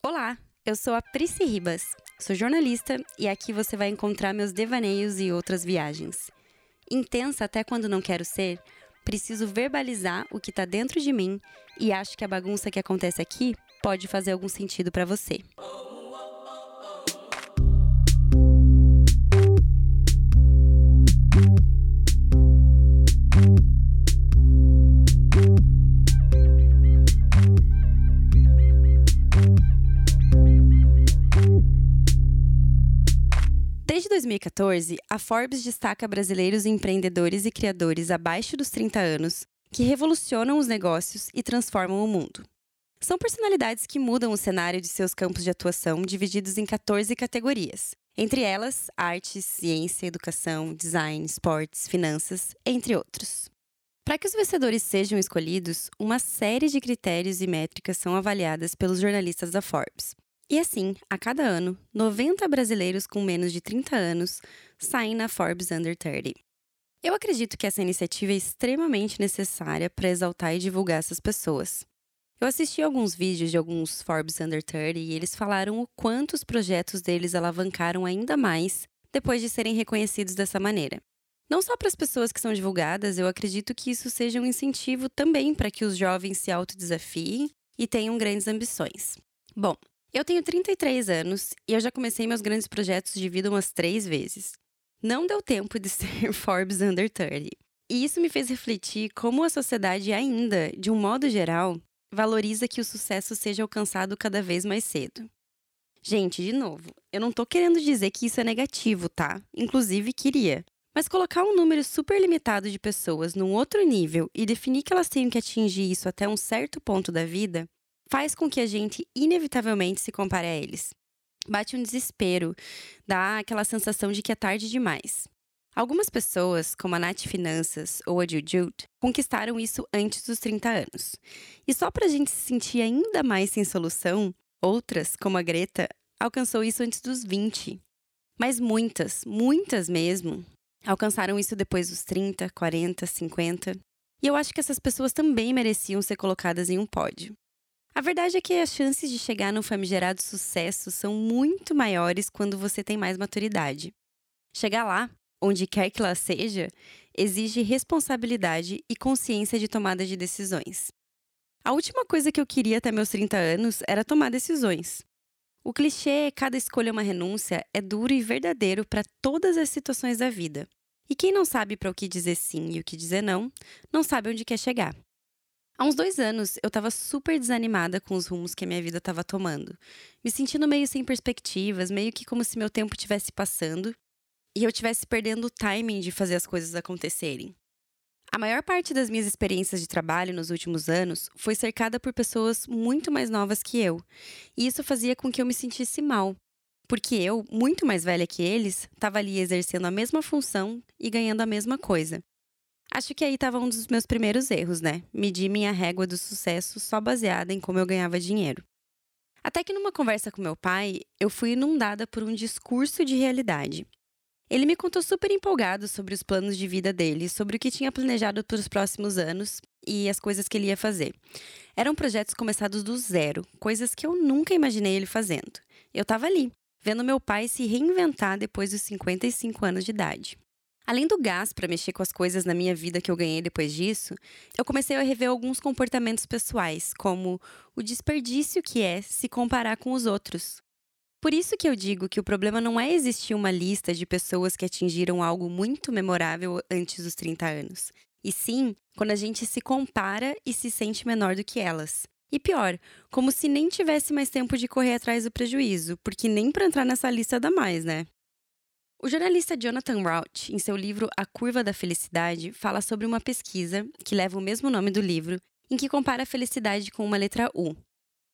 Olá, eu sou a Prisci Ribas, sou jornalista e aqui você vai encontrar meus devaneios e outras viagens. Intensa até quando não quero ser, preciso verbalizar o que está dentro de mim e acho que a bagunça que acontece aqui pode fazer algum sentido para você. Desde 2014, a Forbes destaca brasileiros empreendedores e criadores abaixo dos 30 anos que revolucionam os negócios e transformam o mundo. São personalidades que mudam o cenário de seus campos de atuação, divididos em 14 categorias, entre elas artes, ciência, educação, design, esportes, finanças, entre outros. Para que os vencedores sejam escolhidos, uma série de critérios e métricas são avaliadas pelos jornalistas da Forbes, e assim, a cada ano, 90 brasileiros com menos de 30 anos saem na Forbes Under 30. Eu acredito que essa iniciativa é extremamente necessária para exaltar e divulgar essas pessoas. Eu assisti alguns vídeos de alguns Forbes Under 30 e eles falaram o quanto os projetos deles alavancaram ainda mais depois de serem reconhecidos dessa maneira. Não só para as pessoas que são divulgadas, eu acredito que isso seja um incentivo também para que os jovens se autodesafiem e tenham grandes ambições. Bom, eu tenho 33 anos e eu já comecei meus grandes projetos de vida umas três vezes. Não deu tempo de ser Forbes Under 30. E isso me fez refletir como a sociedade ainda, de um modo geral, valoriza que o sucesso seja alcançado cada vez mais cedo. Gente, de novo, eu não tô querendo dizer que isso é negativo, tá? Inclusive queria. Mas colocar um número super limitado de pessoas num outro nível e definir que elas têm que atingir isso até um certo ponto da vida faz com que a gente inevitavelmente se compare a eles. Bate um desespero, dá aquela sensação de que é tarde demais. Algumas pessoas, como a Nath Finanças ou a Jujut, conquistaram isso antes dos 30 anos. E só para a gente se sentir ainda mais sem solução, outras, como a Greta, alcançou isso antes dos 20. Mas muitas, muitas mesmo, alcançaram isso depois dos 30, 40, 50. E eu acho que essas pessoas também mereciam ser colocadas em um pódio. A verdade é que as chances de chegar no famigerado sucesso são muito maiores quando você tem mais maturidade. Chegar lá, onde quer que lá seja, exige responsabilidade e consciência de tomada de decisões. A última coisa que eu queria até meus 30 anos era tomar decisões. O clichê cada escolha é uma renúncia é duro e verdadeiro para todas as situações da vida. E quem não sabe para o que dizer sim e o que dizer não, não sabe onde quer chegar. Há uns dois anos, eu estava super desanimada com os rumos que a minha vida estava tomando. Me sentindo meio sem perspectivas, meio que como se meu tempo estivesse passando e eu estivesse perdendo o timing de fazer as coisas acontecerem. A maior parte das minhas experiências de trabalho nos últimos anos foi cercada por pessoas muito mais novas que eu, e isso fazia com que eu me sentisse mal, porque eu, muito mais velha que eles, estava ali exercendo a mesma função e ganhando a mesma coisa. Acho que aí estava um dos meus primeiros erros, né? Medir minha régua do sucesso só baseada em como eu ganhava dinheiro. Até que numa conversa com meu pai, eu fui inundada por um discurso de realidade. Ele me contou super empolgado sobre os planos de vida dele, sobre o que tinha planejado para os próximos anos e as coisas que ele ia fazer. Eram projetos começados do zero, coisas que eu nunca imaginei ele fazendo. Eu estava ali, vendo meu pai se reinventar depois dos 55 anos de idade. Além do gás para mexer com as coisas na minha vida que eu ganhei depois disso, eu comecei a rever alguns comportamentos pessoais, como o desperdício que é se comparar com os outros. Por isso que eu digo que o problema não é existir uma lista de pessoas que atingiram algo muito memorável antes dos 30 anos, e sim quando a gente se compara e se sente menor do que elas. E pior, como se nem tivesse mais tempo de correr atrás do prejuízo, porque nem para entrar nessa lista dá mais, né? O jornalista Jonathan Rauch, em seu livro A Curva da Felicidade, fala sobre uma pesquisa, que leva o mesmo nome do livro, em que compara a felicidade com uma letra U.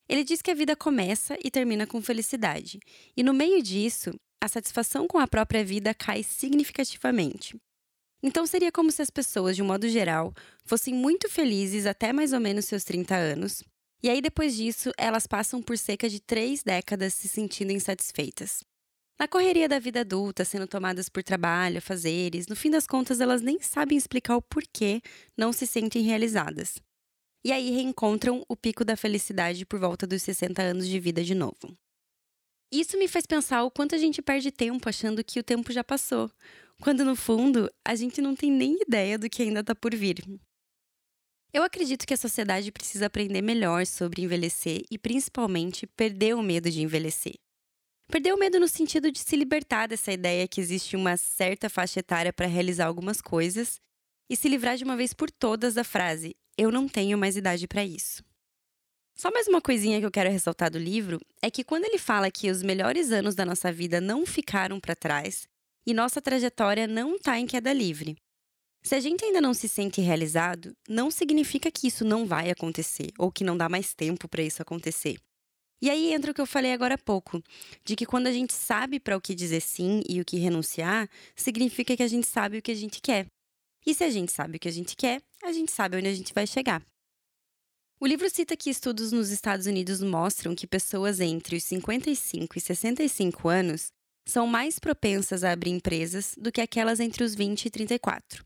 Ele diz que a vida começa e termina com felicidade, e no meio disso, a satisfação com a própria vida cai significativamente. Então seria como se as pessoas, de um modo geral, fossem muito felizes até mais ou menos seus 30 anos, e aí depois disso elas passam por cerca de três décadas se sentindo insatisfeitas. Na correria da vida adulta, sendo tomadas por trabalho, fazeres, no fim das contas elas nem sabem explicar o porquê não se sentem realizadas. e aí reencontram o pico da felicidade por volta dos 60 anos de vida de novo. Isso me faz pensar o quanto a gente perde tempo achando que o tempo já passou, quando no fundo a gente não tem nem ideia do que ainda está por vir. Eu acredito que a sociedade precisa aprender melhor sobre envelhecer e, principalmente, perder o medo de envelhecer. Perder o medo no sentido de se libertar dessa ideia que existe uma certa faixa etária para realizar algumas coisas e se livrar de uma vez por todas da frase: eu não tenho mais idade para isso. Só mais uma coisinha que eu quero ressaltar do livro é que quando ele fala que os melhores anos da nossa vida não ficaram para trás e nossa trajetória não está em queda livre. Se a gente ainda não se sente realizado, não significa que isso não vai acontecer ou que não dá mais tempo para isso acontecer. E aí entra o que eu falei agora há pouco, de que quando a gente sabe para o que dizer sim e o que renunciar, significa que a gente sabe o que a gente quer. E se a gente sabe o que a gente quer, a gente sabe onde a gente vai chegar. O livro cita que estudos nos Estados Unidos mostram que pessoas entre os 55 e 65 anos são mais propensas a abrir empresas do que aquelas entre os 20 e 34.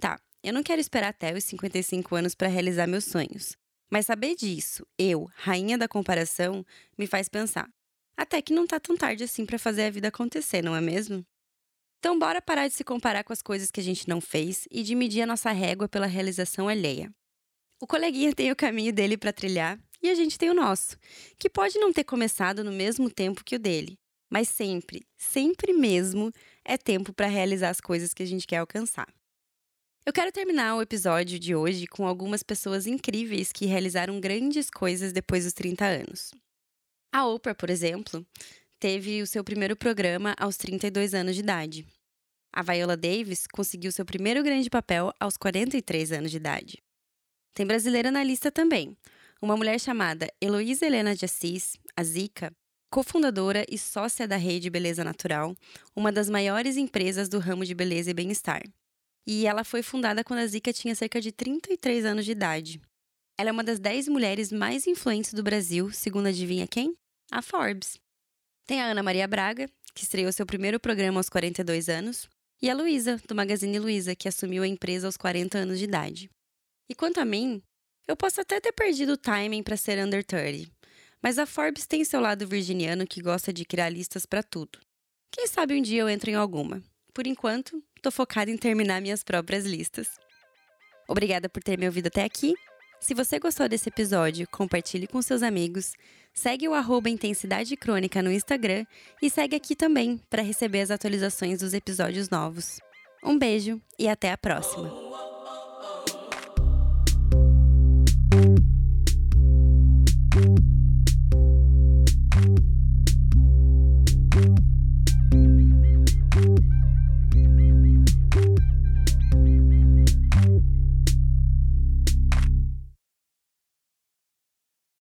Tá, eu não quero esperar até os 55 anos para realizar meus sonhos. Mas saber disso, eu, rainha da comparação, me faz pensar. Até que não tá tão tarde assim para fazer a vida acontecer, não é mesmo? Então, bora parar de se comparar com as coisas que a gente não fez e de medir a nossa régua pela realização alheia. O coleguinha tem o caminho dele para trilhar e a gente tem o nosso, que pode não ter começado no mesmo tempo que o dele, mas sempre, sempre mesmo é tempo para realizar as coisas que a gente quer alcançar. Eu quero terminar o episódio de hoje com algumas pessoas incríveis que realizaram grandes coisas depois dos 30 anos. A Oprah, por exemplo, teve o seu primeiro programa aos 32 anos de idade. A Viola Davis conseguiu seu primeiro grande papel aos 43 anos de idade. Tem brasileira na lista também. Uma mulher chamada Heloísa Helena de Assis, a Zica, cofundadora e sócia da Rede Beleza Natural, uma das maiores empresas do ramo de beleza e bem-estar. E ela foi fundada quando a Zica tinha cerca de 33 anos de idade. Ela é uma das 10 mulheres mais influentes do Brasil, segundo adivinha quem? A Forbes. Tem a Ana Maria Braga, que estreou seu primeiro programa aos 42 anos, e a Luísa, do Magazine Luiza, que assumiu a empresa aos 40 anos de idade. E quanto a mim, eu posso até ter perdido o timing para ser under 30, mas a Forbes tem seu lado virginiano que gosta de criar listas para tudo. Quem sabe um dia eu entro em alguma. Por enquanto, tô focada em terminar minhas próprias listas. Obrigada por ter me ouvido até aqui. Se você gostou desse episódio, compartilhe com seus amigos, segue o arroba Intensidade Crônica no Instagram e segue aqui também para receber as atualizações dos episódios novos. Um beijo e até a próxima!